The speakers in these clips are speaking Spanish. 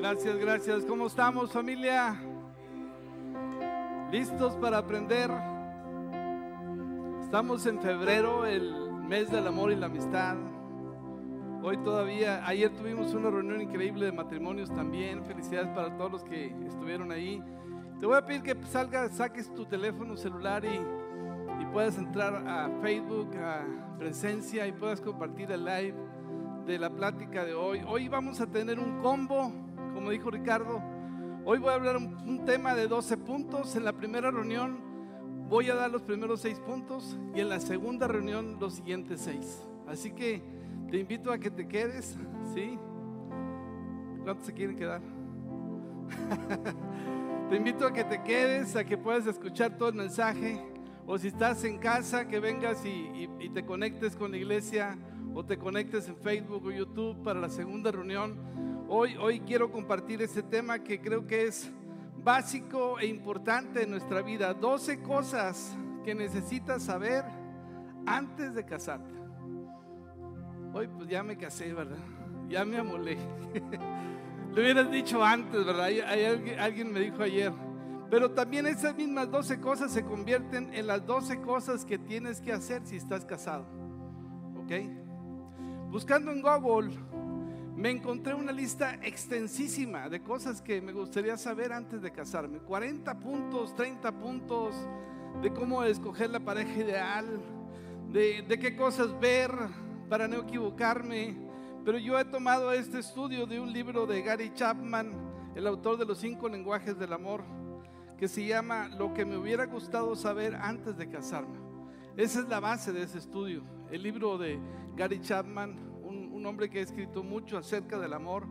Gracias, gracias. ¿Cómo estamos familia? ¿Listos para aprender? Estamos en febrero, el mes del amor y la amistad. Hoy todavía, ayer tuvimos una reunión increíble de matrimonios también. Felicidades para todos los que estuvieron ahí. Te voy a pedir que salgas, saques tu teléfono celular y, y puedas entrar a Facebook, a Presencia y puedas compartir el live de la plática de hoy. Hoy vamos a tener un combo, como dijo Ricardo. Hoy voy a hablar un, tema de 12 puntos. En la primera reunión voy a dar los primeros 6 puntos y en la segunda reunión los siguientes 6. Así que te invito a que te quedes, ¿sí? ¿Cuántos se quieren quedar? te invito a que te quedes, a que puedas escuchar todo el mensaje. O si estás en casa, que vengas y- y te conectes con la iglesia o te conectes en Facebook o YouTube para la segunda reunión. Hoy, hoy quiero compartir este tema que creo que es básico e importante en nuestra vida. 12 cosas que necesitas saber antes de casarte. Hoy pues ya me casé, ¿verdad? Ya me amolé. Lo hubieras dicho antes, ¿verdad? Alguien me dijo ayer. Pero también esas mismas 12 cosas se convierten en las 12 cosas que tienes que hacer si estás casado. ¿Ok? Buscando en Google, me encontré una lista extensísima de cosas que me gustaría saber antes de casarme. 40 puntos, 30 puntos de cómo escoger la pareja ideal, de, de qué cosas ver para no equivocarme. Pero yo he tomado este estudio de un libro de Gary Chapman, el autor de los cinco lenguajes del amor, que se llama Lo que me hubiera gustado saber antes de casarme. Esa es la base de ese estudio. El libro de Gary Chapman, un, hombre que ha escrito mucho acerca del amor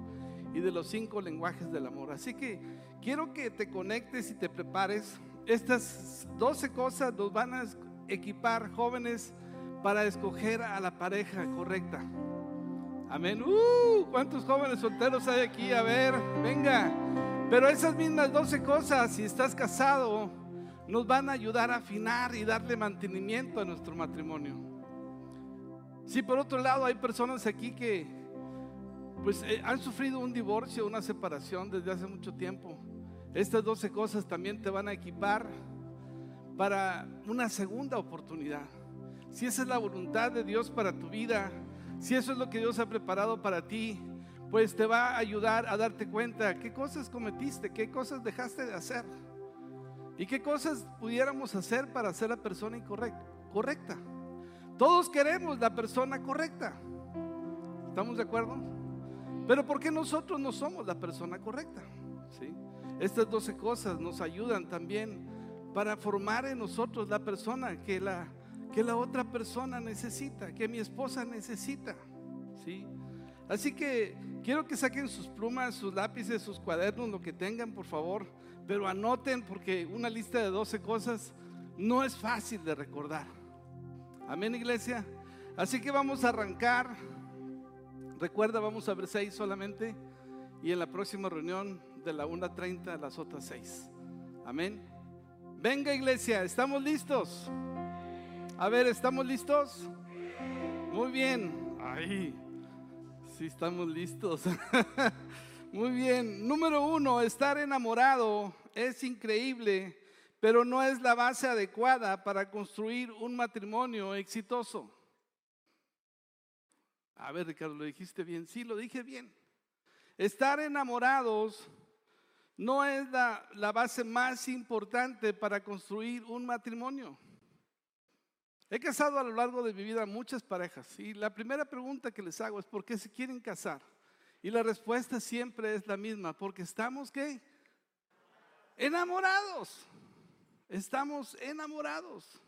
y de los cinco lenguajes del amor. Así que quiero que te conectes y te prepares. Estas 12 cosas nos van a equipar jóvenes para escoger a la pareja correcta. Amén. Uh, ¿Cuántos jóvenes solteros hay aquí? A ver, venga. Pero esas mismas 12 cosas, si estás casado, nos van a ayudar a afinar y darle mantenimiento a nuestro matrimonio. Si por otro lado hay personas aquí que pues eh, han sufrido un divorcio, una separación desde hace mucho tiempo, estas 12 cosas también te van a equipar para una segunda oportunidad. Si esa es la voluntad de Dios para tu vida, si eso es lo que Dios ha preparado para ti, pues te va a ayudar a darte cuenta qué cosas cometiste, qué cosas dejaste de hacer y qué cosas pudiéramos hacer para ser la persona incorrecta, correcta. Todos queremos la persona correcta. ¿Estamos de acuerdo? Pero ¿por qué nosotros no somos la persona correcta? ¿Sí? Estas 12 cosas nos ayudan también para formar en nosotros la persona que la, que la otra persona necesita, que mi esposa necesita. ¿Sí? Así que quiero que saquen sus plumas, sus lápices, sus cuadernos, lo que tengan, por favor. Pero anoten porque una lista de 12 cosas no es fácil de recordar. Amén, iglesia. Así que vamos a arrancar. Recuerda, vamos a ver seis solamente. Y en la próxima reunión de la 1.30 a las otras seis. Amén. Venga, iglesia, ¿estamos listos? A ver, ¿estamos listos? Muy bien. Ay, sí, estamos listos. Muy bien. Número uno, estar enamorado es increíble, pero no es la base adecuada para construir un matrimonio exitoso. A ver, Ricardo, ¿lo dijiste bien? Sí, lo dije bien. Estar enamorados no es la, base más importante para construir un matrimonio. He casado a lo largo de mi vida muchas parejas y la primera pregunta que les hago es ¿por qué se quieren casar? Y la respuesta siempre es la misma, porque estamos ¿qué? Enamorados. Estamos enamorados.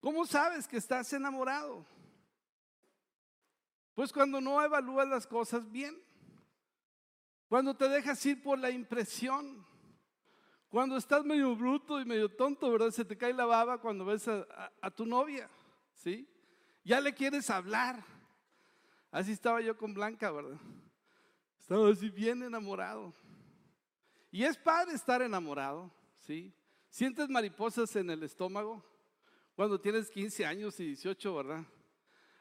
¿Cómo sabes que estás enamorado? Pues cuando no evalúas las cosas bien, cuando te dejas ir por la impresión, cuando estás medio bruto y medio tonto, ¿verdad? Se te cae la baba cuando ves a, tu novia, ¿sí? Ya le quieres hablar. Así estaba yo con Blanca, ¿verdad? Estaba así bien enamorado. Y es padre estar enamorado, ¿sí? Sientes mariposas en el estómago cuando tienes 15 años y 18, ¿verdad?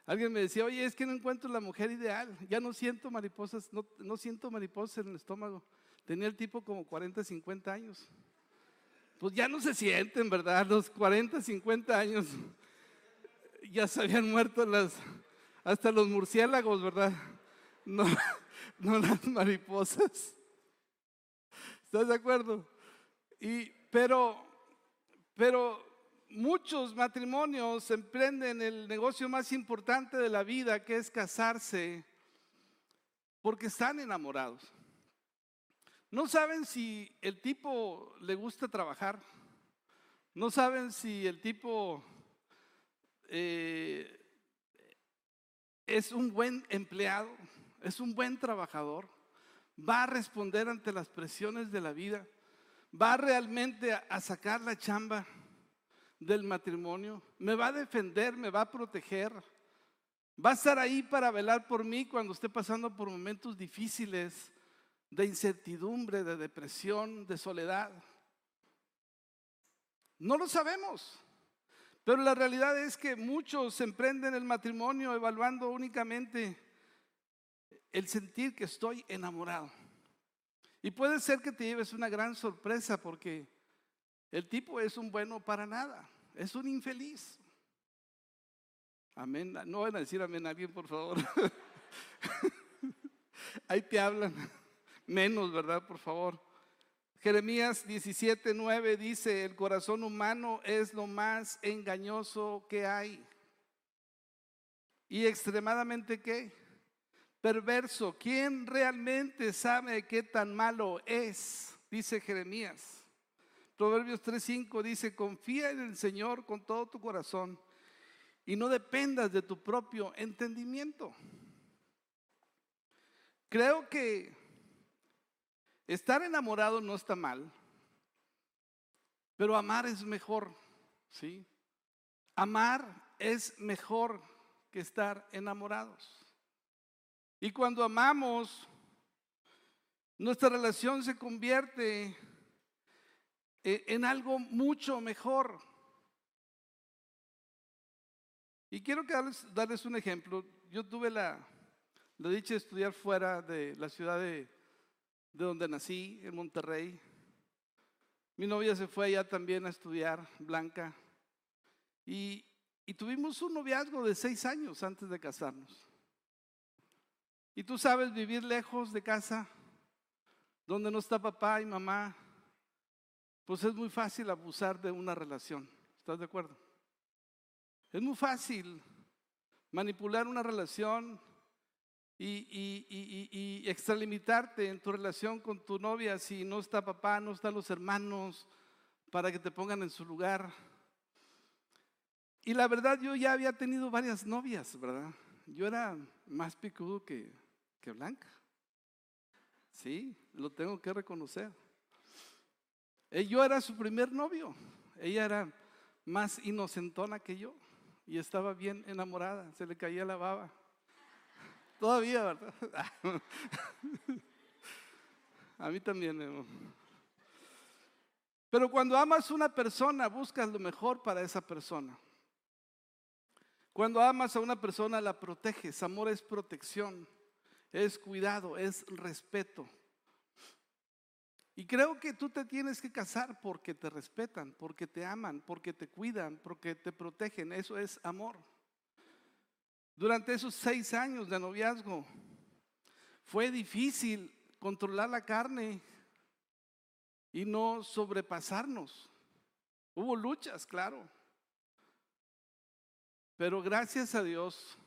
Alguien me decía, oye, es que no encuentro la mujer ideal, ya no siento mariposas, no, siento mariposas en el estómago. Tenía el tipo como 40, 50 años. Pues ya no se sienten, ¿verdad? Los 40, 50 años ya se habían muerto las, hasta los murciélagos, ¿verdad? No, no las mariposas. ¿Estás de acuerdo? Y, pero, pero muchos matrimonios emprenden el negocio más importante de la vida, que es casarse, porque están enamorados. No saben si el tipo le gusta trabajar, no saben si el tipo eh, es un buen empleado, es un buen trabajador, va a responder ante las presiones de la vida, va realmente a sacar la chamba del matrimonio, me va a defender, me va a proteger, va a estar ahí para velar por mí cuando esté pasando por momentos difíciles de incertidumbre, de depresión, de soledad. No lo sabemos, pero la realidad es que muchos emprenden el matrimonio evaluando únicamente el sentir que estoy enamorado. Y puede ser que te lleves una gran sorpresa porque el tipo es un bueno para nada, es un infeliz. Amén. No van a decir amén a alguien, por favor. Ahí te hablan. Menos, ¿verdad? Por favor. Jeremías 17, 9 dice, el corazón humano es lo más engañoso que hay. Y extremadamente qué? Perverso. ¿Quién realmente sabe qué tan malo es? Dice Jeremías. Proverbios 3:5 dice, confía en el Señor con todo tu corazón y no dependas de tu propio entendimiento. Creo que estar enamorado no está mal, pero amar es mejor, ¿sí? Amar es mejor que estar enamorados. Y cuando amamos, nuestra relación se convierte eh, en algo mucho mejor. Y quiero darles, un ejemplo. Yo tuve la, la, dicha de estudiar fuera de la ciudad de, de donde nací, en Monterrey. Mi novia se fue allá también a estudiar, Blanca. Y, y tuvimos un noviazgo de seis años antes de casarnos. Y tú sabes vivir lejos de casa, donde no está papá y mamá, pues es muy fácil abusar de una relación. ¿Estás de acuerdo? Es muy fácil manipular una relación y, extralimitarte en tu relación con tu novia si no está papá, no están los hermanos para que te pongan en su lugar. Y la verdad, yo ya había tenido varias novias, ¿verdad? Yo era más picudo que, que Blanca. Sí, lo tengo que reconocer. Eh, yo era su primer novio. Ella era más inocentona que yo y estaba bien enamorada. Se le caía la baba. Todavía, ¿verdad? A mí también. Pero cuando amas a una persona, buscas lo mejor para esa persona. Cuando amas a una persona, la proteges. Amor es protección, es cuidado, es respeto. Y creo que tú te tienes que casar porque te respetan, porque te aman, porque te cuidan, porque te protegen. Eso es amor. Durante esos seis años de noviazgo fue difícil controlar la carne y no sobrepasarnos. Hubo luchas, claro. Pero gracias a Dios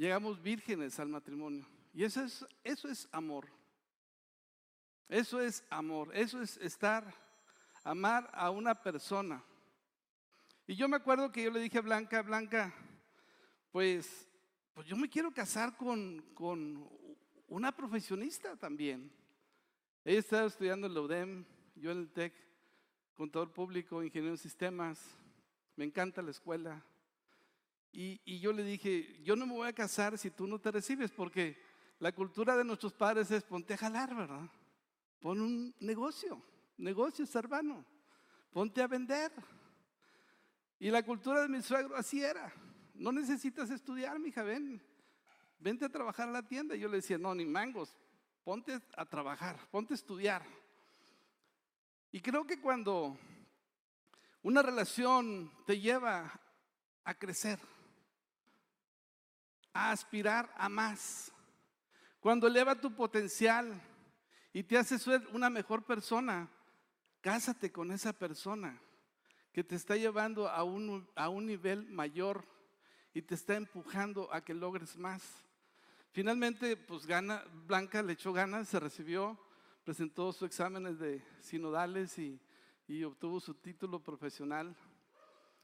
llegamos vírgenes al matrimonio. Y eso es, eso es amor. Eso es amor, eso es estar, amar a una persona. Y yo me acuerdo que yo le dije a Blanca, Blanca, pues, pues yo me quiero casar con, con una profesionista también. Ella estaba estudiando en la UDEM, yo en el TEC, contador público, ingeniero en sistemas, me encanta la escuela. Y, yo le dije, yo no me voy a casar si tú no te recibes, porque la cultura de nuestros padres es ponte a jalar, ¿verdad? Pon un negocio, negocio hermano. Ponte a vender. Y la cultura de mi suegro así era. no necesitas estudiar, mija, ven, vente a trabajar a la tienda. Yo le decía, no, ni mangos, ponte a trabajar, ponte a estudiar. Y creo que cuando una relación te lleva a crecer, a aspirar a más, cuando eleva tu potencial y te hace ser una mejor persona, cásate con esa persona que te está llevando a un, a un nivel mayor y te está empujando a que logres más. Finalmente, pues gana, Blanca le echó ganas, se recibió, presentó sus exámenes de sinodales y, y obtuvo su título profesional.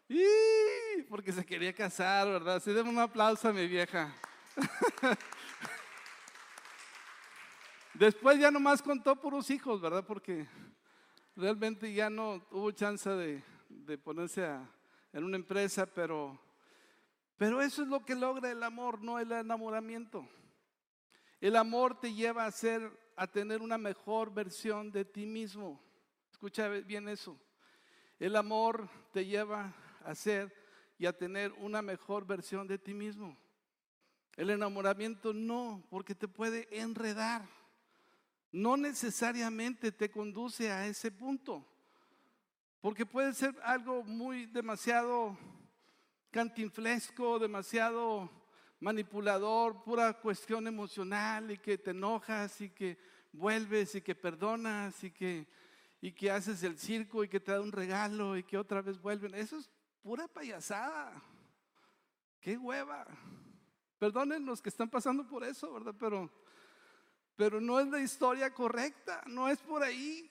Y porque se quería casar, ¿verdad? Se den un aplauso a mi vieja. Después ya nomás contó puros hijos, ¿verdad? Porque realmente ya no hubo chance de, ponerse en una empresa, pero, pero eso es lo que logra el amor, no el enamoramiento. El amor te lleva a ser, a tener una mejor versión de ti mismo. Escucha bien eso. El amor te lleva a ser y a tener una mejor versión de ti mismo. El enamoramiento no, porque te puede enredar no necesariamente te conduce a ese punto. Porque puede ser algo muy demasiado cantinflesco, demasiado manipulador, pura cuestión emocional y que te enojas y que vuelves y que perdonas y que, y que haces el circo y que te da un regalo y que otra vez vuelven. Eso es pura payasada. Qué hueva. Perdonen los que están pasando por eso, ¿verdad? Pero pero no es la historia correcta, no es por ahí.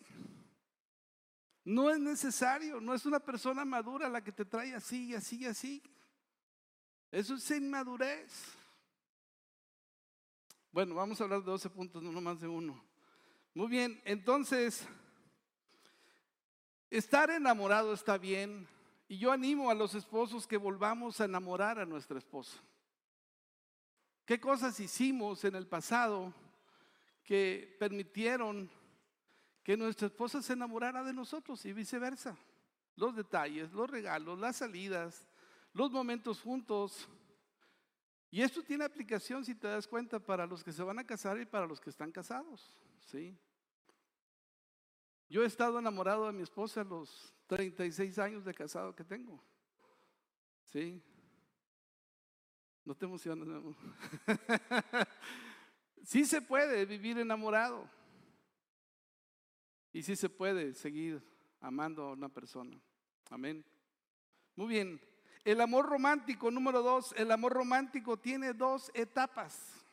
No es necesario, no es una persona madura la que te trae así y así y así. Eso es inmadurez. Bueno, vamos a hablar de 12 puntos, no más de uno. Muy bien, entonces, estar enamorado está bien. Y yo animo a los esposos que volvamos a enamorar a nuestra esposa. ¿Qué cosas hicimos en el pasado? que permitieron que nuestra esposa se enamorara de nosotros y viceversa. Los detalles, los regalos, las salidas, los momentos juntos. Y esto tiene aplicación, si te das cuenta, para los que se van a casar y para los que están casados. ¿sí? Yo he estado enamorado de mi esposa los 36 años de casado que tengo. ¿Sí? No te emociones, mi amor. sí se puede vivir enamorado. Y sí se puede seguir amando a una persona. Amén. Muy bien. El amor romántico, número dos, el amor romántico tiene dos etapas.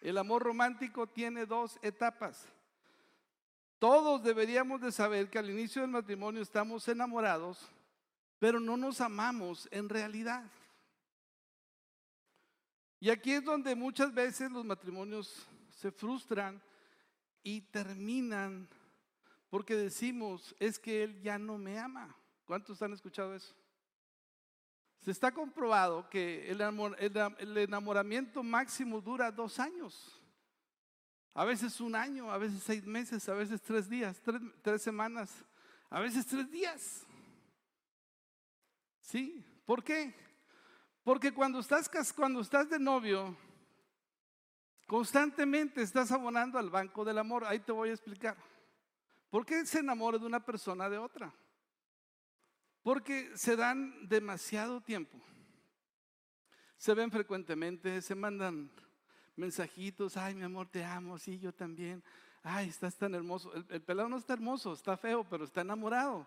El amor romántico tiene dos etapas. Todos deberíamos de saber que al inicio del matrimonio estamos enamorados, pero no nos amamos en realidad. Y aquí es donde muchas veces los matrimonios se frustran y terminan porque decimos, es que él ya no me ama. ¿Cuántos han escuchado eso? Se está comprobado que el, enamoramiento máximo dura dos años. A veces un año, a veces seis meses, a veces tres días, tres, semanas, a veces tres días. ¿Sí? ¿Por qué? Porque cuando estás, cuando estás de novio, constantemente estás abonando al banco del amor. Ahí te voy a explicar. ¿Por qué se enamora de una persona de otra? Porque se dan demasiado tiempo. Se ven frecuentemente, se mandan mensajitos, ay mi amor, te amo, sí, yo también. Ay, estás tan hermoso. El, el pelado no está hermoso, está feo, pero está enamorado.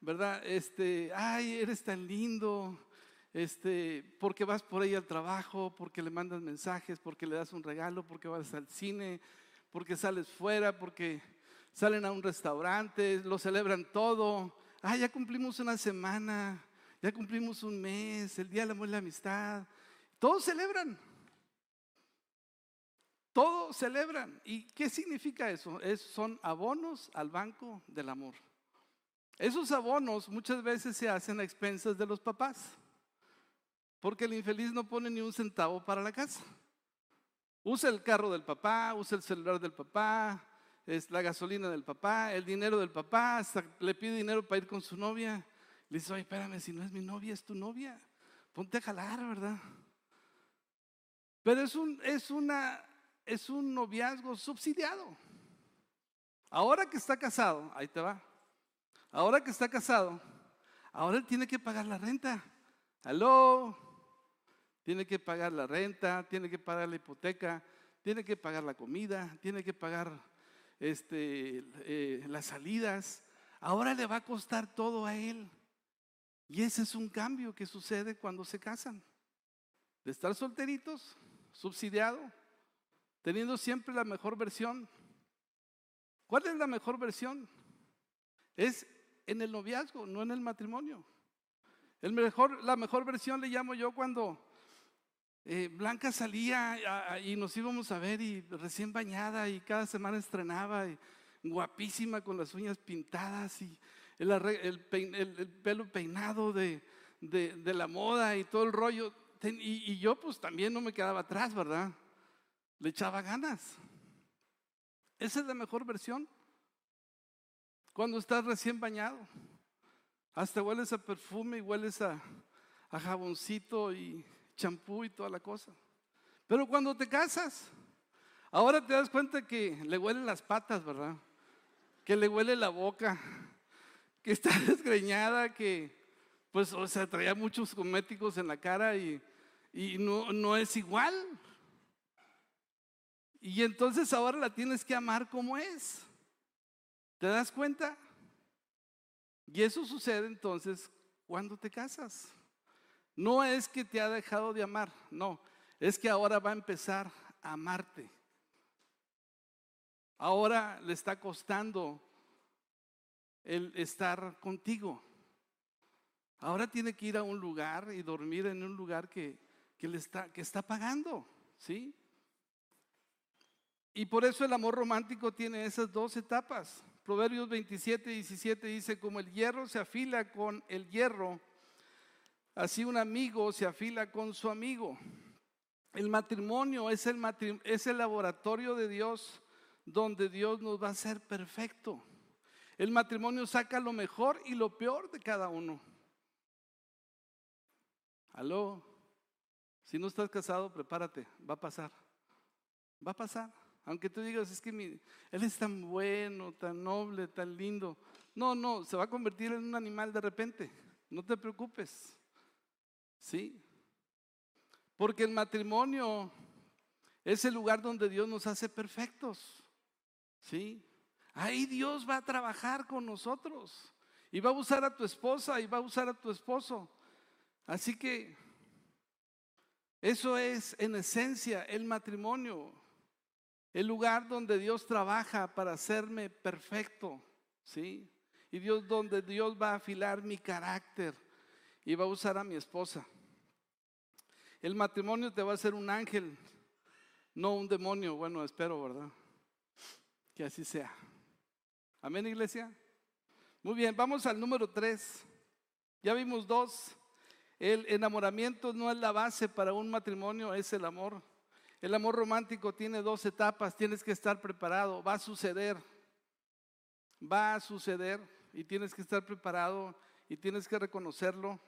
¿Verdad? Este, ay, eres tan lindo este, porque vas por ahí al trabajo, porque le mandas mensajes, porque le das un regalo, porque vas al cine, porque sales fuera, porque salen a un restaurante, lo celebran todo. Ah, ya cumplimos una semana, ya cumplimos un mes, el día del amor y la amistad. Todos celebran. Todos celebran. ¿Y qué significa eso? Es, son abonos al banco del amor. Esos abonos muchas veces se hacen a expensas de los papás. Porque el infeliz no pone ni un centavo para la casa. Usa el carro del papá, usa el celular del papá, es la gasolina del papá, el dinero del papá, le pide dinero para ir con su novia. Le dice, oye, espérame, si no es mi novia, es tu novia. ponte a jalar, ¿verdad? Pero es un, es una, es un noviazgo subsidiado. Ahora que está casado, ahí te va. Ahora que está casado, ahora él tiene que pagar la renta. Aló, tiene que pagar la renta, tiene que pagar la hipoteca, tiene que pagar la comida, tiene que pagar este, eh, las salidas. Ahora le va a costar todo a él. Y ese es un cambio que sucede cuando se casan. De estar solteritos, subsidiado, teniendo siempre la mejor versión. ¿Cuál es la mejor versión? Es en el noviazgo, no en el matrimonio. El mejor, la mejor versión le llamo yo cuando eh, Blanca salía y nos íbamos a ver y recién bañada y cada semana estrenaba y guapísima con las uñas pintadas y el, pelo peinado de, la moda y todo el rollo. y, yo pues también no me quedaba atrás, ¿verdad? Le echaba ganas. Esa es la mejor versión. Cuando estás recién bañado, hasta hueles a perfume y hueles a, a jaboncito y champú y toda la cosa. Pero cuando te casas, ahora te das cuenta que le huelen las patas, ¿verdad? Que le huele la boca, que está desgreñada, que pues, o sea, traía muchos cosméticos en la cara y, y no, no es igual. Y entonces ahora la tienes que amar como es. ¿Te das cuenta? Y eso sucede entonces cuando te casas. No es que te ha dejado de amar, no, es que ahora va a empezar a amarte. Ahora le está costando el estar contigo. Ahora tiene que ir a un lugar y dormir en un lugar que, le está, que está pagando, ¿sí? Y por eso el amor romántico tiene esas dos etapas. Proverbios 27, 17 dice, como el hierro se afila con el hierro, así un amigo se afila con su amigo. El matrimonio es el, es el laboratorio de Dios donde Dios nos va a hacer perfecto. El matrimonio saca lo mejor y lo peor de cada uno. Aló, si no estás casado, prepárate, va a pasar. Va a pasar. Aunque tú digas, es que él es tan bueno, tan noble, tan lindo. No, no, se va a convertir en un animal de repente. No te preocupes. ¿Sí? Porque el matrimonio es el lugar donde Dios nos hace perfectos. ¿Sí? Ahí Dios va a trabajar con nosotros y va a usar a tu esposa y va a usar a tu esposo. Así que eso es en esencia el matrimonio, el lugar donde Dios trabaja para hacerme perfecto, ¿sí? Y Dios donde Dios va a afilar mi carácter y va a usar a mi esposa. El matrimonio te va a hacer un ángel, no un demonio. Bueno, espero, ¿verdad? Que así sea. Amén, iglesia. Muy bien, vamos al número tres. Ya vimos dos. El enamoramiento no es la base para un matrimonio, es el amor. El amor romántico tiene dos etapas, tienes que estar preparado, va a suceder, va a suceder y tienes que estar preparado y tienes que reconocerlo.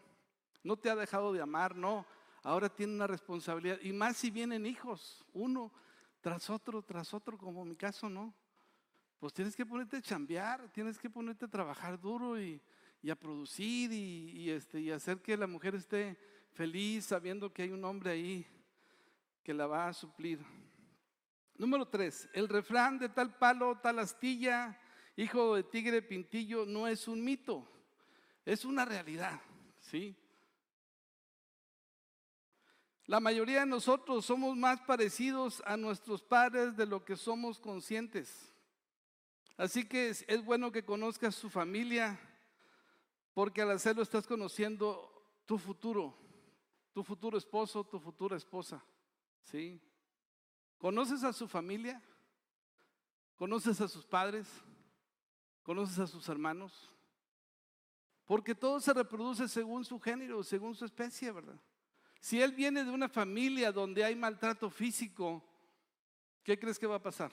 No te ha dejado de amar, no, ahora tiene una responsabilidad y más si vienen hijos, uno tras otro, tras otro, como mi caso, ¿no? pues tienes que ponerte a chambear, tienes que ponerte a trabajar duro y, a producir este, y hacer que la mujer esté feliz sabiendo que hay un hombre ahí que la va a suplir. Número tres, el refrán de tal palo, tal astilla, hijo de tigre pintillo, no es un mito, es una realidad, ¿sí? La mayoría de nosotros somos más parecidos a nuestros padres de lo que somos conscientes. Así que es, bueno que conozcas su familia, porque al hacerlo estás conociendo tu futuro, tu futuro esposo, tu futura esposa. ¿Sí? ¿Conoces a su familia? ¿Conoces a sus padres? ¿Conoces a sus hermanos? Porque todo se reproduce según su género, según su especie, ¿verdad? Si él viene de una familia donde hay maltrato físico, ¿qué crees que va a pasar?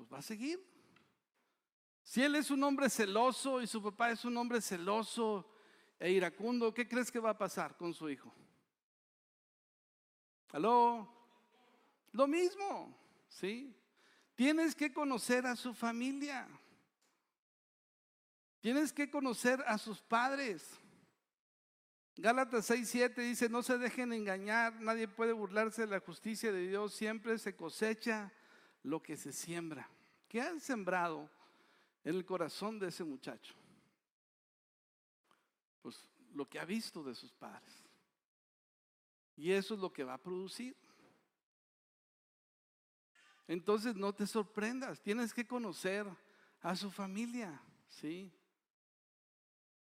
pues va a seguir. Si él es un hombre celoso y su papá es un hombre celoso e iracundo, ¿qué crees que va a pasar con su hijo? ¿Aló? Lo mismo, ¿sí? Tienes que conocer a su familia. Tienes que conocer a sus padres. Gálatas 6, 7 dice, no se dejen engañar, nadie puede burlarse de la justicia de Dios, siempre se cosecha lo que se siembra. ¿Qué han sembrado en el corazón de ese muchacho? Pues lo que ha visto de sus padres. Y eso es lo que va a producir. Entonces no te sorprendas, tienes que conocer a su familia, ¿sí?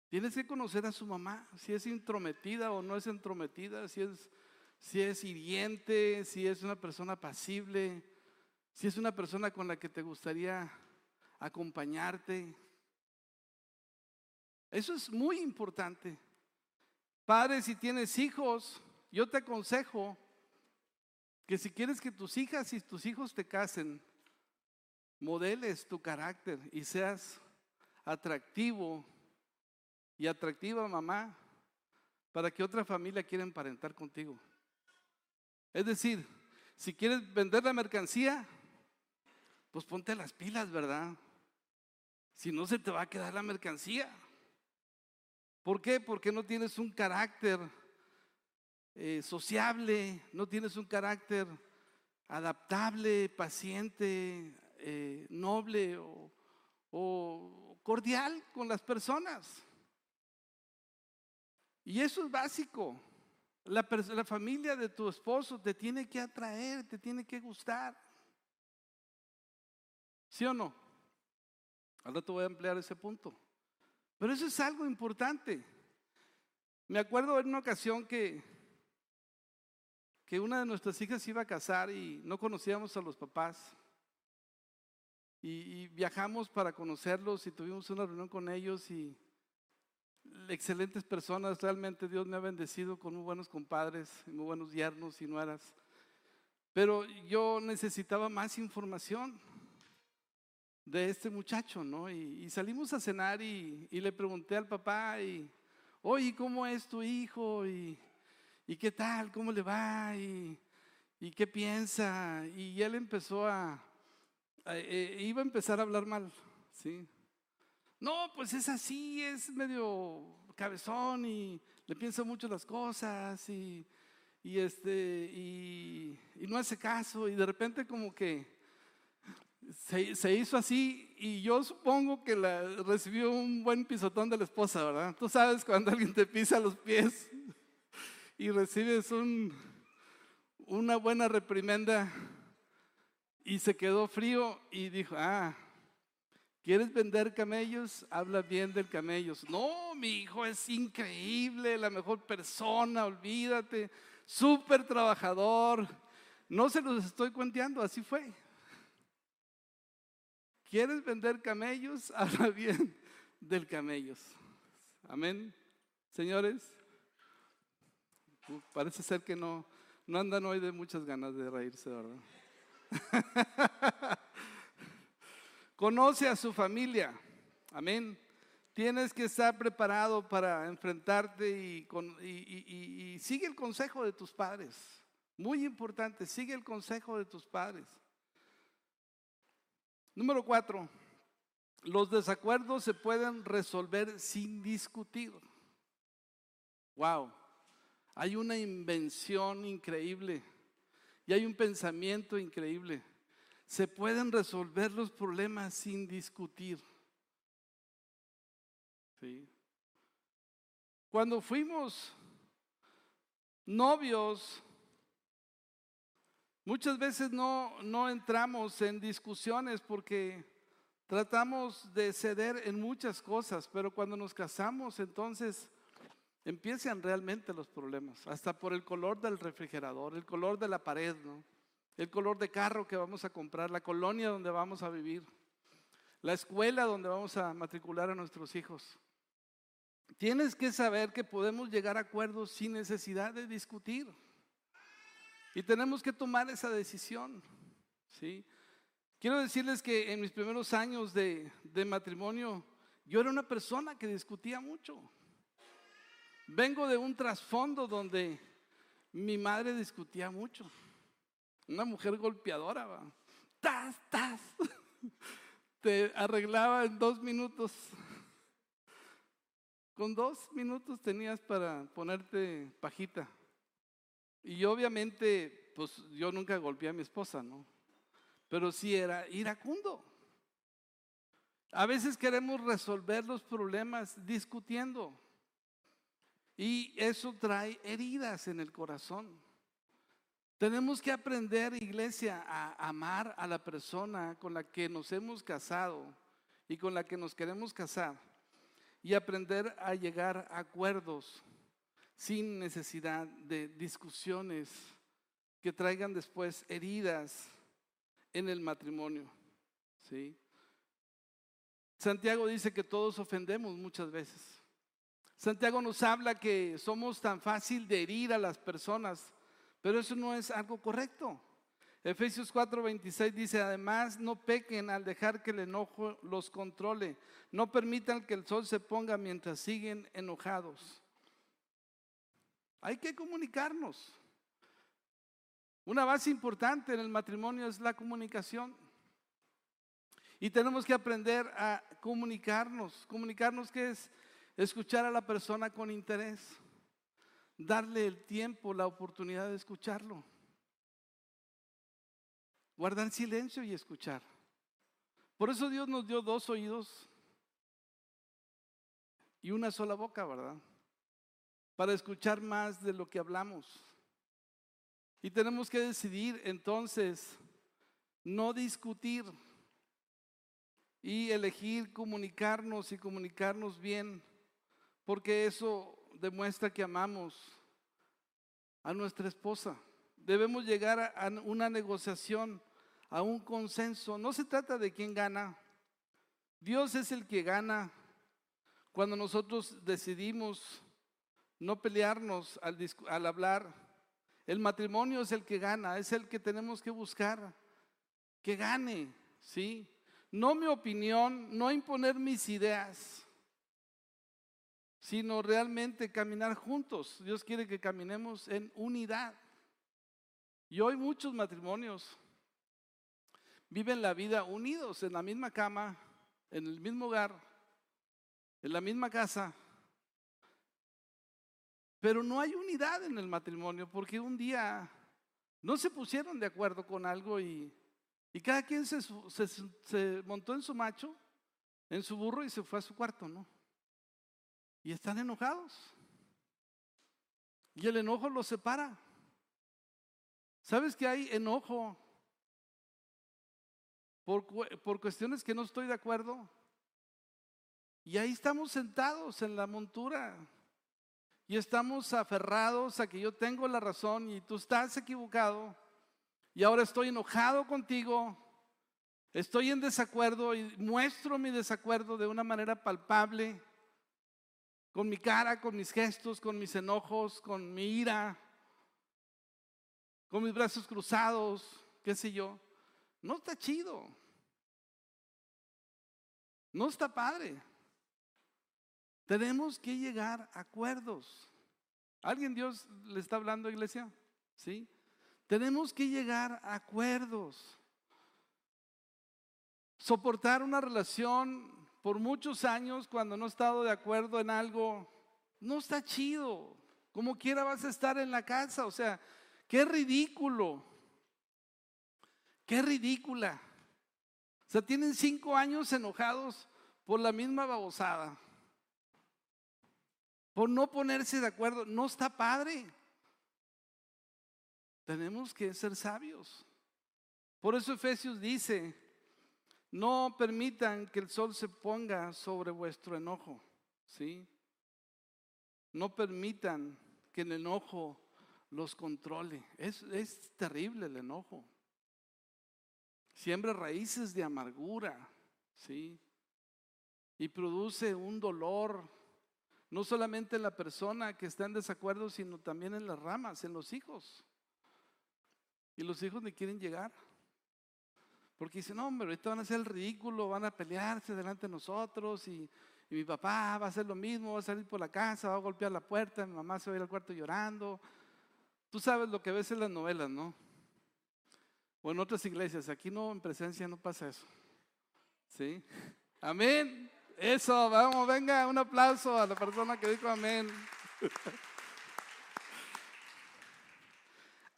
Tienes que conocer a su mamá, si es intrometida o no es intrometida, si es, si es hiriente, si es una persona pasible, si es una persona con la que te gustaría acompañarte. Eso es muy importante. Padre, si tienes hijos, yo te aconsejo que si quieres que tus hijas y tus hijos te casen, modeles tu carácter y seas atractivo y atractiva mamá para que otra familia quiera emparentar contigo. Es decir, si quieres vender la mercancía, pues ponte las pilas, ¿verdad? Si no se te va a quedar la mercancía. ¿Por qué? Porque no tienes un carácter eh, sociable, no tienes un carácter adaptable, paciente, eh, noble o cordial con las personas. Y eso es básico. La, familia de tu esposo te tiene que atraer, te tiene que gustar. ¿Sí o no? Ahora te voy a emplear ese punto. Pero eso es algo importante. Me acuerdo en una ocasión que, que una de nuestras hijas iba a casar y no conocíamos a los papás. y viajamos para conocerlos y tuvimos una reunión con ellos y excelentes personas, realmente Dios me ha bendecido con muy buenos compadres, muy buenos yernos y nueras. Pero yo necesitaba más información de este muchacho, ¿no? Y, salimos a cenar y, le pregunté al papá y, oye, ¿cómo es tu hijo? Y, qué tal? ¿Cómo le va? Y, qué piensa? Y él empezó a, eh, iba a empezar a hablar mal, ¿sí? No, pues es así, es medio cabezón y le piensa mucho las cosas y, este, y, no hace caso y de repente como que se, hizo así y yo supongo que la, recibió un buen pisotón de la esposa, ¿verdad? Tú sabes cuando alguien te pisa los pies y recibes un, una buena reprimenda y se quedó frío y dijo, ah, ¿Quieres vender camellos? Habla bien del camellos. No, mi hijo es increíble, la mejor persona, olvídate, súper trabajador. No se los estoy cuenteando, así fue. ¿Quieres vender camellos? Habla bien del camellos. Amén. Señores, parece ser que no, no andan hoy de muchas ganas de reírse, ¿verdad? Conoce a su familia. Amén. Tienes que estar preparado para enfrentarte y, sigue el consejo de tus padres. Muy importante, sigue el consejo de tus padres. Número cuatro, los desacuerdos se pueden resolver sin discutir. Wow, hay una invención increíble y hay un pensamiento increíble se pueden resolver los problemas sin discutir. Cuando fuimos novios, muchas veces no, no entramos en discusiones porque tratamos de ceder en muchas cosas, pero cuando nos casamos entonces empiezan realmente los problemas, hasta por el color del refrigerador, el color de la pared, ¿no? el color de carro que vamos a comprar, la colonia donde vamos a vivir, la escuela donde vamos a matricular a nuestros hijos. Tienes que saber que podemos llegar a acuerdos sin necesidad de discutir. Y tenemos que tomar esa decisión. ¿sí? Quiero decirles que en mis primeros años de, de matrimonio, yo era una persona que discutía mucho. Vengo de un trasfondo donde mi madre discutía mucho. Una mujer golpeadora. ¡Tas, tas! Te arreglaba en dos minutos. Con dos minutos tenías para ponerte pajita. Y obviamente, pues yo nunca golpeé a mi esposa, ¿no? Pero sí era iracundo. A veces queremos resolver los problemas discutiendo. Y eso trae heridas en el corazón. Tenemos que aprender, iglesia, a amar a la persona con la que nos hemos casado y con la que nos queremos casar. Y aprender a llegar a acuerdos sin necesidad de discusiones que traigan después heridas en el matrimonio. ¿sí? Santiago dice que todos ofendemos muchas veces. Santiago nos habla que somos tan fácil de herir a las personas, pero eso no es algo correcto. Efesios 4:26 dice, además no pequen al dejar que el enojo los controle, no permitan que el sol se ponga mientras siguen enojados. Hay que comunicarnos. Una base importante en el matrimonio es la comunicación. Y tenemos que aprender a comunicarnos. Comunicarnos que es Escuchar a la persona con interés. Darle el tiempo, la oportunidad de escucharlo. Guardar silencio y escuchar. Por eso Dios nos dio dos oídos y una sola boca, ¿verdad? Para escuchar más de lo que hablamos. Y tenemos que decidir entonces no discutir y elegir comunicarnos y comunicarnos bien porque eso demuestra que amamos a nuestra esposa. Debemos llegar a una negociación, a un consenso. No se trata de quién gana. Dios es el que gana cuando nosotros decidimos no pelearnos al, al hablar. El matrimonio es el que gana, es el que tenemos que buscar, que gane, ¿sí? No mi opinión, no imponer mis ideas sino realmente caminar juntos. Dios quiere que caminemos en unidad. Y hoy muchos matrimonios viven la vida unidos en la misma cama, en el mismo hogar, en la misma casa. Pero no hay unidad en el matrimonio porque un día no se pusieron de acuerdo con algo y, cada quien se, se montó en su macho, en su burro y se fue a su cuarto, ¿no? Y están enojados. Y el enojo los separa. ¿Sabes que hay enojo por, por, cuestiones que no estoy de acuerdo? Y ahí estamos sentados en la montura y estamos aferrados a que yo tengo la razón y tú estás equivocado y ahora estoy enojado contigo, estoy en desacuerdo y muestro mi desacuerdo de una manera palpable con mi cara, con mis gestos, con mis enojos, con mi ira, con mis brazos cruzados, qué sé yo. No está chido. No está padre. Tenemos que llegar a acuerdos. ¿Alguien Dios le está hablando, iglesia? ¿Sí? Tenemos que llegar a acuerdos. Soportar una relación por muchos años cuando no he estado de acuerdo en algo, no está chido. Como quiera vas a estar en la casa. O sea, qué ridículo. Qué ridícula. O sea, tienen cinco años enojados por la misma babosada. Por no ponerse de acuerdo. No está padre. Tenemos que ser sabios. Por eso Efesios dice, no permitan que el sol se ponga sobre vuestro enojo, ¿sí? No permitan que el enojo los controle. Es, es terrible el enojo. Siembra raíces de amargura, ¿sí? Y produce un dolor, no solamente en la persona que está en desacuerdo, sino también en las ramas, en los hijos. Y los hijos ni quieren llegar. Porque dicen, no, hombre, ahorita van a hacer el ridículo, van a pelearse delante de nosotros y, mi papá va a hacer lo mismo, va a salir por la casa, va a golpear la puerta, mi mamá se va a ir al cuarto llorando. Tú sabes lo que ves en las novelas, ¿no? O en otras iglesias, aquí no, en presencia no pasa eso. ¿Sí? Amén. Eso, vamos, venga, un aplauso a la persona que dijo amén.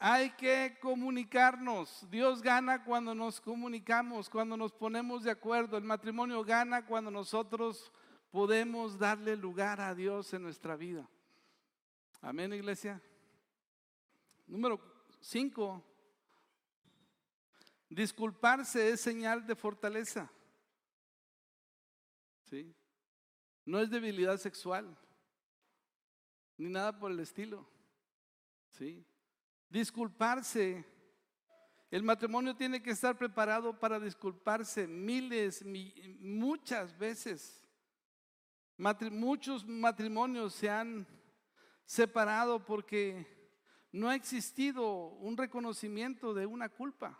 Hay que comunicarnos. Dios gana cuando nos comunicamos, cuando nos ponemos de acuerdo. El matrimonio gana cuando nosotros podemos darle lugar a Dios en nuestra vida. Amén, iglesia. Número cinco. Disculparse es señal de fortaleza. ¿Sí? No es debilidad sexual, ni nada por el estilo. ¿Sí? Disculparse. El matrimonio tiene que estar preparado para disculparse miles, muchas veces. muchos matrimonios se han separado porque no ha existido un reconocimiento de una culpa.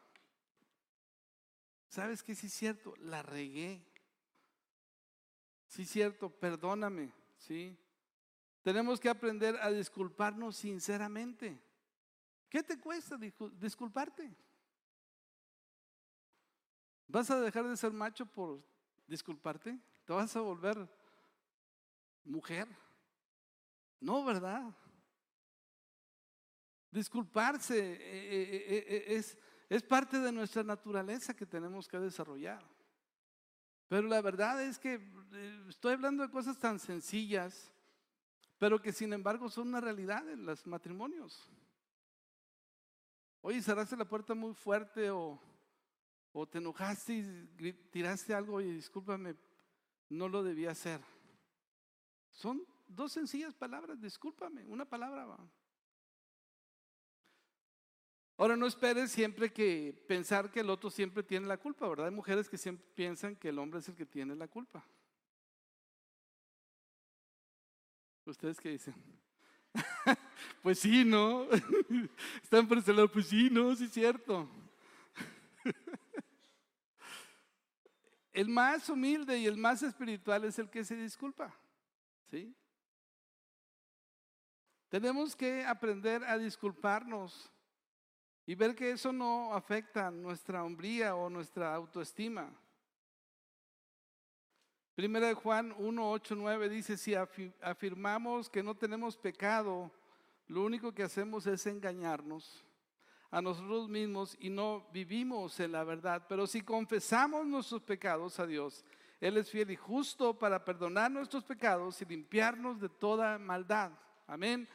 ¿Sabes qué? Sí es cierto, la regué. Sí es cierto, perdóname, ¿sí? Tenemos que aprender a disculparnos sinceramente. ¿Qué te cuesta disculparte? ¿Vas a dejar de ser macho por disculparte? ¿Te vas a volver mujer? No, ¿verdad? Disculparse eh, eh, eh, es, es parte de nuestra naturaleza que tenemos que desarrollar. Pero la verdad es que estoy hablando de cosas tan sencillas, pero que sin embargo son una realidad en los matrimonios. Oye, cerraste la puerta muy fuerte o, o te enojaste y tiraste algo y discúlpame, no lo debía hacer. Son dos sencillas palabras, discúlpame, una palabra va. Ahora no esperes siempre que pensar que el otro siempre tiene la culpa, ¿verdad? Hay mujeres que siempre piensan que el hombre es el que tiene la culpa. ¿Ustedes qué dicen? pues sí, ¿no? Están por lado, pues sí, ¿no? Sí es cierto. el más humilde y el más espiritual es el que se disculpa. ¿Sí? Tenemos que aprender a disculparnos y ver que eso no afecta nuestra hombría o nuestra autoestima. Primera de Juan 1, 8, 9 dice, si afirmamos que no tenemos pecado, lo único que hacemos es engañarnos a nosotros mismos y no vivimos en la verdad. Pero si confesamos nuestros pecados a Dios, Él es fiel y justo para perdonar nuestros pecados y limpiarnos de toda maldad. Amén.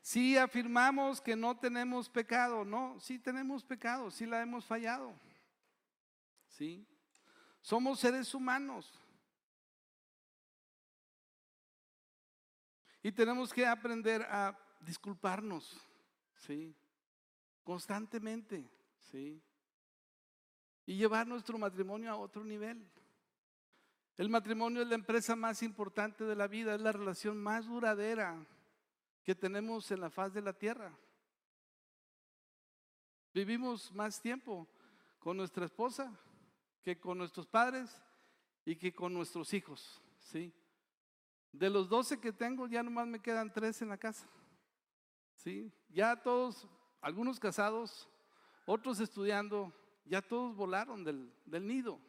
Si afirmamos que no tenemos pecado, no, sí tenemos pecado, sí la hemos fallado. Sí. Somos seres humanos. Y tenemos que aprender a disculparnos, ¿sí? Constantemente, ¿sí? Y llevar nuestro matrimonio a otro nivel. El matrimonio es la empresa más importante de la vida, es la relación más duradera que tenemos en la faz de la tierra. Vivimos más tiempo con nuestra esposa que con nuestros padres y que con nuestros hijos, ¿sí? De los 12 que tengo, ya nomás me quedan tres en la casa. ¿Sí? Ya todos, algunos casados, otros estudiando, ya todos volaron del, del nido.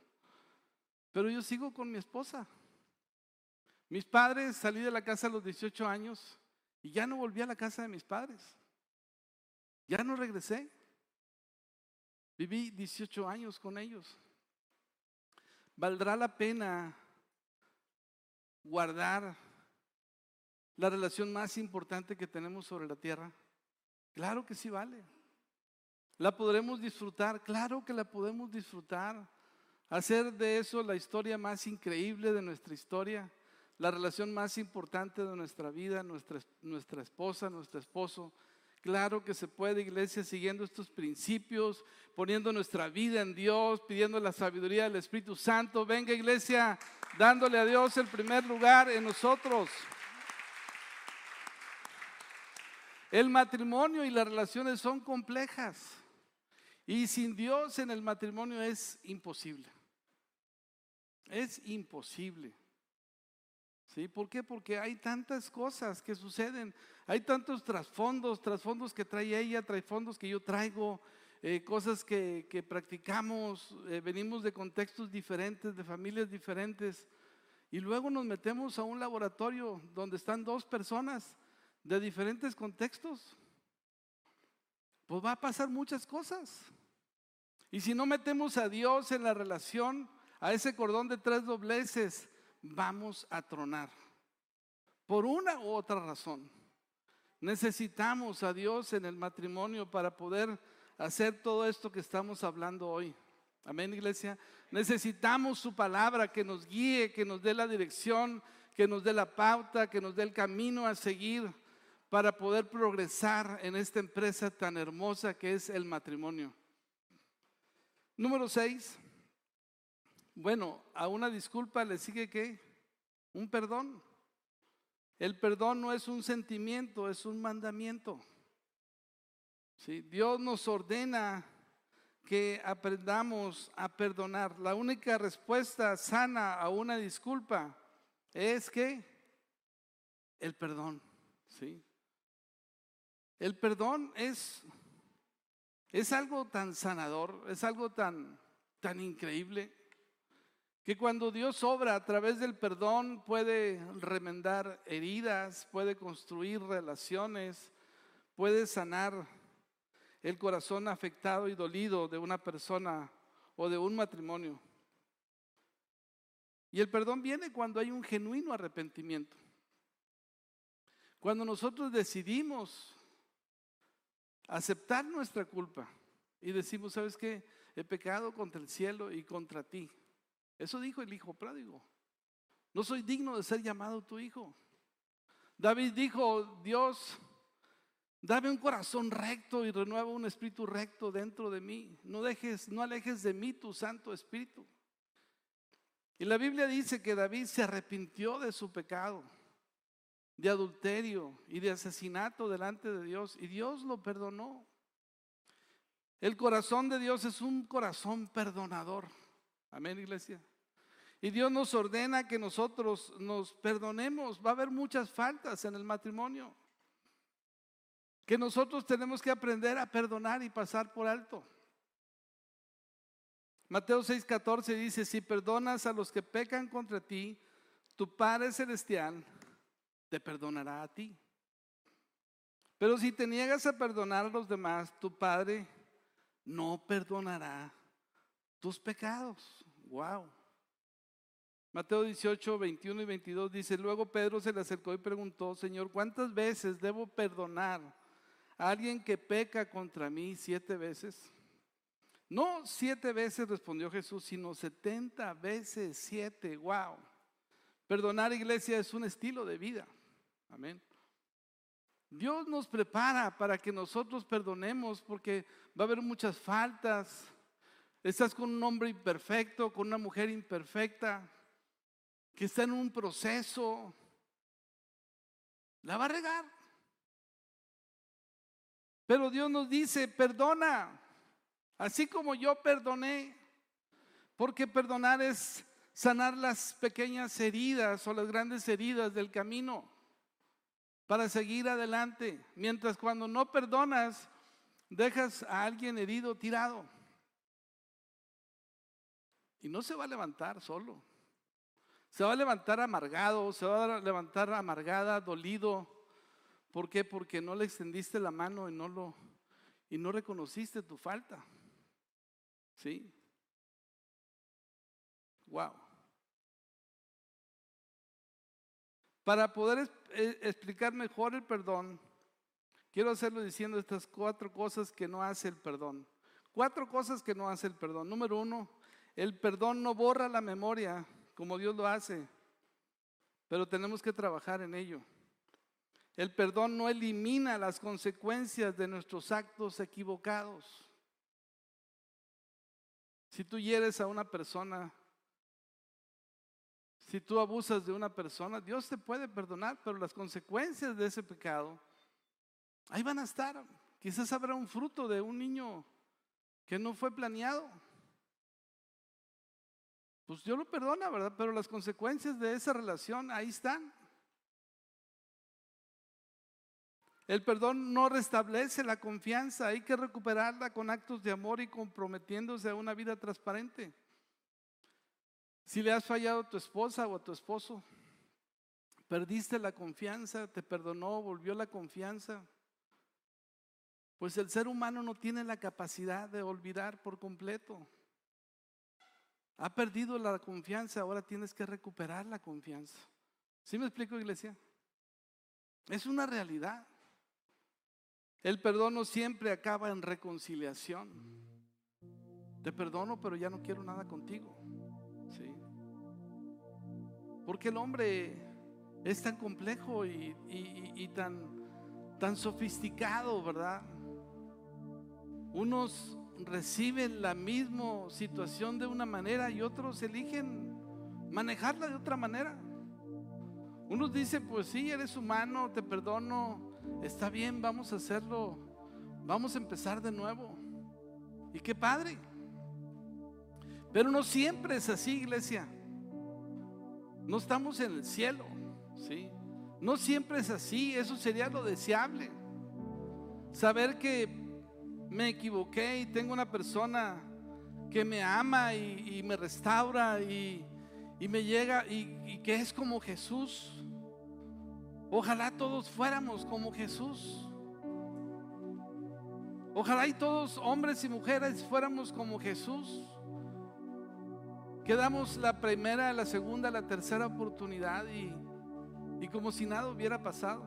Pero yo sigo con mi esposa. Mis padres, salí de la casa a los 18 años y ya no volví a la casa de mis padres. Ya no regresé. Viví 18 años con ellos. ¿Valdrá la pena guardar la relación más importante que tenemos sobre la tierra? Claro que sí vale. ¿La podremos disfrutar? Claro que la podemos disfrutar. Hacer de eso la historia más increíble de nuestra historia, la relación más importante de nuestra vida, nuestra, nuestra esposa, nuestro esposo. Claro que se puede, iglesia, siguiendo estos principios, poniendo nuestra vida en Dios, pidiendo la sabiduría del Espíritu Santo. Venga, iglesia, dándole a Dios el primer lugar en nosotros. El matrimonio y las relaciones son complejas. Y sin Dios en el matrimonio es imposible. Es imposible. ¿Sí? ¿Por qué? Porque hay tantas cosas que suceden, hay tantos trasfondos, trasfondos que trae ella, trasfondos que yo traigo, eh, cosas que, practicamos, eh, venimos de contextos diferentes, de familias diferentes, y luego nos metemos a un laboratorio donde están dos personas de diferentes contextos. Pues va a pasar muchas cosas. Y si no metemos a Dios en la relación, a ese cordón de tres dobleces, vamos a tronar. Por una u otra razón. Necesitamos a Dios en el matrimonio para poder hacer todo esto que estamos hablando hoy. Amén, iglesia. Necesitamos su palabra que nos guíe, que nos dé la dirección, que nos dé la pauta, que nos dé el camino a seguir para poder progresar en esta empresa tan hermosa que es el matrimonio. Número seis. Bueno, a una disculpa le sigue que un perdón. El perdón no es un sentimiento, es un mandamiento. Dios nos ordena que aprendamos a perdonar. La única respuesta sana a una disculpa es que el perdón, ¿sí? El perdón es, es algo tan sanador, es algo tan, tan increíble, que cuando Dios obra a través del perdón puede remendar heridas, puede construir relaciones, puede sanar el corazón afectado y dolido de una persona o de un matrimonio. Y el perdón viene cuando hay un genuino arrepentimiento. Cuando nosotros decidimos aceptar nuestra culpa y decimos, ¿sabes qué? He pecado contra el cielo y contra ti. Eso dijo el hijo pródigo. No soy digno de ser llamado tu hijo. David dijo, Dios, Dame un corazón recto y renueva un espíritu recto dentro de mí. No dejes, no alejes de mí tu Santo Espíritu. Y la Biblia dice que David se arrepintió de su pecado, de adulterio y de asesinato delante de Dios, y Dios lo perdonó. El corazón de Dios es un corazón perdonador. Amén, iglesia. Y Dios nos ordena que nosotros nos perdonemos. Va a haber muchas faltas en el matrimonio que nosotros tenemos que aprender a perdonar y pasar por alto. Mateo 6:14 dice, si perdonas a los que pecan contra ti, tu Padre Celestial te perdonará a ti. Pero si te niegas a perdonar a los demás, tu Padre no perdonará tus pecados. Wow. Mateo 18, 21 y 22 dice, luego Pedro se le acercó y preguntó, Señor, ¿cuántas veces debo perdonar alguien que peca contra mí siete veces? No siete veces respondió Jesús, sino setenta veces siete. Wow. Perdonar, iglesia, es un estilo de vida. Amén. Dios nos prepara para que nosotros perdonemos porque va a haber muchas faltas. Estás con un hombre imperfecto, con una mujer imperfecta, que está en un proceso. La va a regar. Pero Dios nos dice, perdona, así como yo perdoné, porque perdonar es sanar las pequeñas heridas o las grandes heridas del camino para seguir adelante. Mientras cuando no perdonas, dejas a alguien herido tirado. Y no se va a levantar solo. Se va a levantar amargado, se va a levantar amargada, dolido, ¿Por qué? Porque no le extendiste la mano y no lo y no reconociste tu falta. ¿Sí? Wow. Para poder explicar mejor el perdón, quiero hacerlo diciendo estas cuatro cosas que no hace el perdón. Cuatro cosas que no hace el perdón. Número uno, el perdón no borra la memoria como Dios lo hace, pero tenemos que trabajar en ello. El perdón no elimina las consecuencias de nuestros actos equivocados. Si tú hieres a una persona, si tú abusas de una persona, Dios te puede perdonar, pero las consecuencias de ese pecado, ahí van a estar. Quizás habrá un fruto de un niño que no fue planeado. Pues Dios lo perdona, ¿verdad? Pero las consecuencias de esa relación ahí están. El perdón no restablece la confianza, hay que recuperarla con actos de amor y comprometiéndose a una vida transparente. Si le has fallado a tu esposa o a tu esposo, perdiste la confianza, te perdonó, volvió la confianza, pues el ser humano no tiene la capacidad de olvidar por completo. Ha perdido la confianza, ahora tienes que recuperar la confianza. ¿Sí me explico, iglesia? Es una realidad. El perdón no siempre acaba en reconciliación. Te perdono, pero ya no quiero nada contigo. Porque el hombre es tan complejo y, tan, tan sofisticado, ¿verdad? Unos reciben la misma situación de una manera y otros eligen manejarla de otra manera. Unos dicen, pues sí, eres humano, te perdono, está bien, vamos a hacerlo, vamos a empezar de nuevo. Y qué padre. Pero no siempre es así, iglesia. No estamos en el cielo, ¿sí? No siempre es así, eso sería lo deseable. Saber que me equivoqué y tengo una persona que me ama y, me restaura y, me llega y, y que es como Jesús. Ojalá todos fuéramos como Jesús. Ojalá y todos, hombres y mujeres, fuéramos como Jesús. Quedamos la primera, la segunda, la tercera oportunidad y, y como si nada hubiera pasado.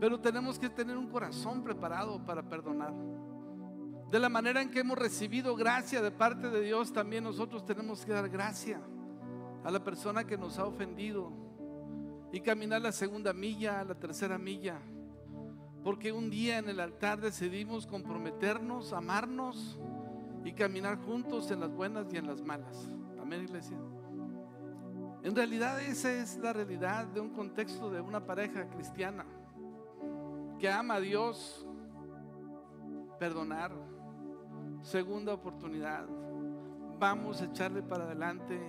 Pero tenemos que tener un corazón preparado para perdonar. De la manera en que hemos recibido gracia de parte de Dios, también nosotros tenemos que dar gracia a la persona que nos ha ofendido y caminar la segunda milla, la tercera milla. Porque un día en el altar decidimos comprometernos, amarnos y caminar juntos en las buenas y en las malas. Amén, iglesia. En realidad esa es la realidad de un contexto de una pareja cristiana que ama a Dios, perdonar, segunda oportunidad, vamos a echarle para adelante,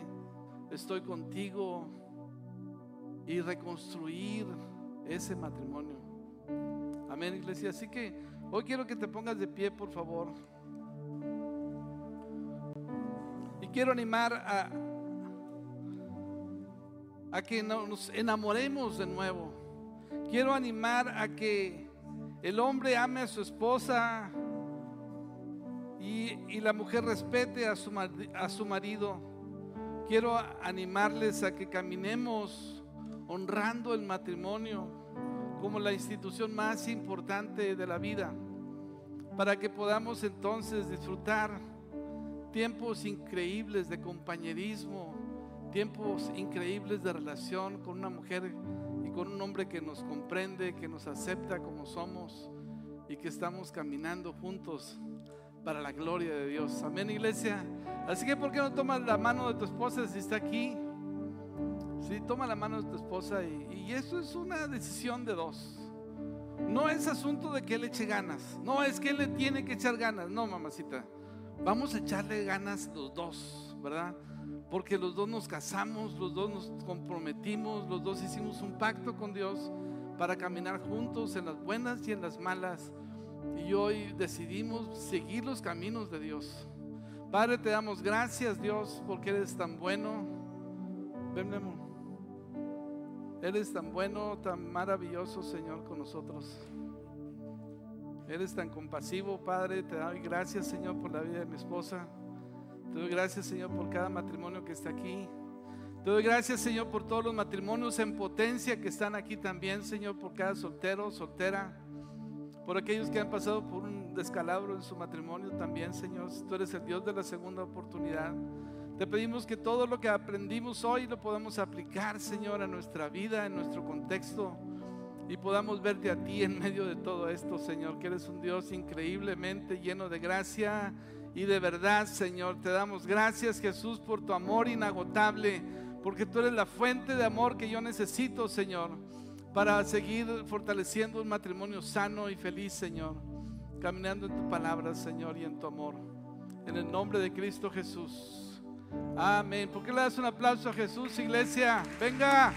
estoy contigo, y reconstruir ese matrimonio. Amén, iglesia. Así que hoy quiero que te pongas de pie, por favor. Quiero animar a, que nos enamoremos de nuevo. Quiero animar a que el hombre ame a su esposa y, la mujer respete a su marido. Quiero animarles a que caminemos honrando el matrimonio como la institución más importante de la vida, para que podamos entonces disfrutar tiempos increíbles de compañerismo, tiempos increíbles de relación con una mujer y con un hombre que nos comprende, que nos acepta como somos y que estamos caminando juntos para la gloria de Dios. Amén, iglesia. Así que, ¿por qué no tomas la mano de tu esposa si está aquí? Sí, toma la mano de tu esposa y, eso es una decisión de dos. No es asunto de que él eche ganas. No es que él le tiene que echar ganas. No, mamacita. Vamos a echarle ganas los dos, ¿verdad? Porque los dos nos casamos, los dos nos comprometimos, los dos hicimos un pacto con Dios para caminar juntos en las buenas y en las malas. Y hoy decidimos seguir los caminos de Dios. Padre, te damos gracias, Dios, porque eres tan bueno. Ven, Eres tan bueno, tan maravilloso, Señor, con nosotros. Eres tan compasivo, Padre. Te doy gracias, Señor, por la vida de mi esposa. Te doy gracias, Señor, por cada matrimonio que está aquí. Te doy gracias, Señor, por todos los matrimonios en potencia que están aquí también, Señor, por cada soltero, soltera, por aquellos que han pasado por un descalabro en su matrimonio también, Señor. Tú eres el Dios de la segunda oportunidad. Te pedimos que todo lo que aprendimos hoy lo podamos aplicar, Señor, a nuestra vida, en nuestro contexto, y podamos verte a ti en medio de todo esto, Señor, que eres un Dios increíblemente lleno de gracia y de verdad, Señor. Te damos gracias, Jesús, por tu amor inagotable, porque tú eres la fuente de amor que yo necesito, Señor, para seguir fortaleciendo un matrimonio sano y feliz, Señor, caminando en tu palabra, Señor, y en tu amor. En el nombre de Cristo Jesús. Amén. ¿Por qué le das un aplauso a Jesús, iglesia? Venga.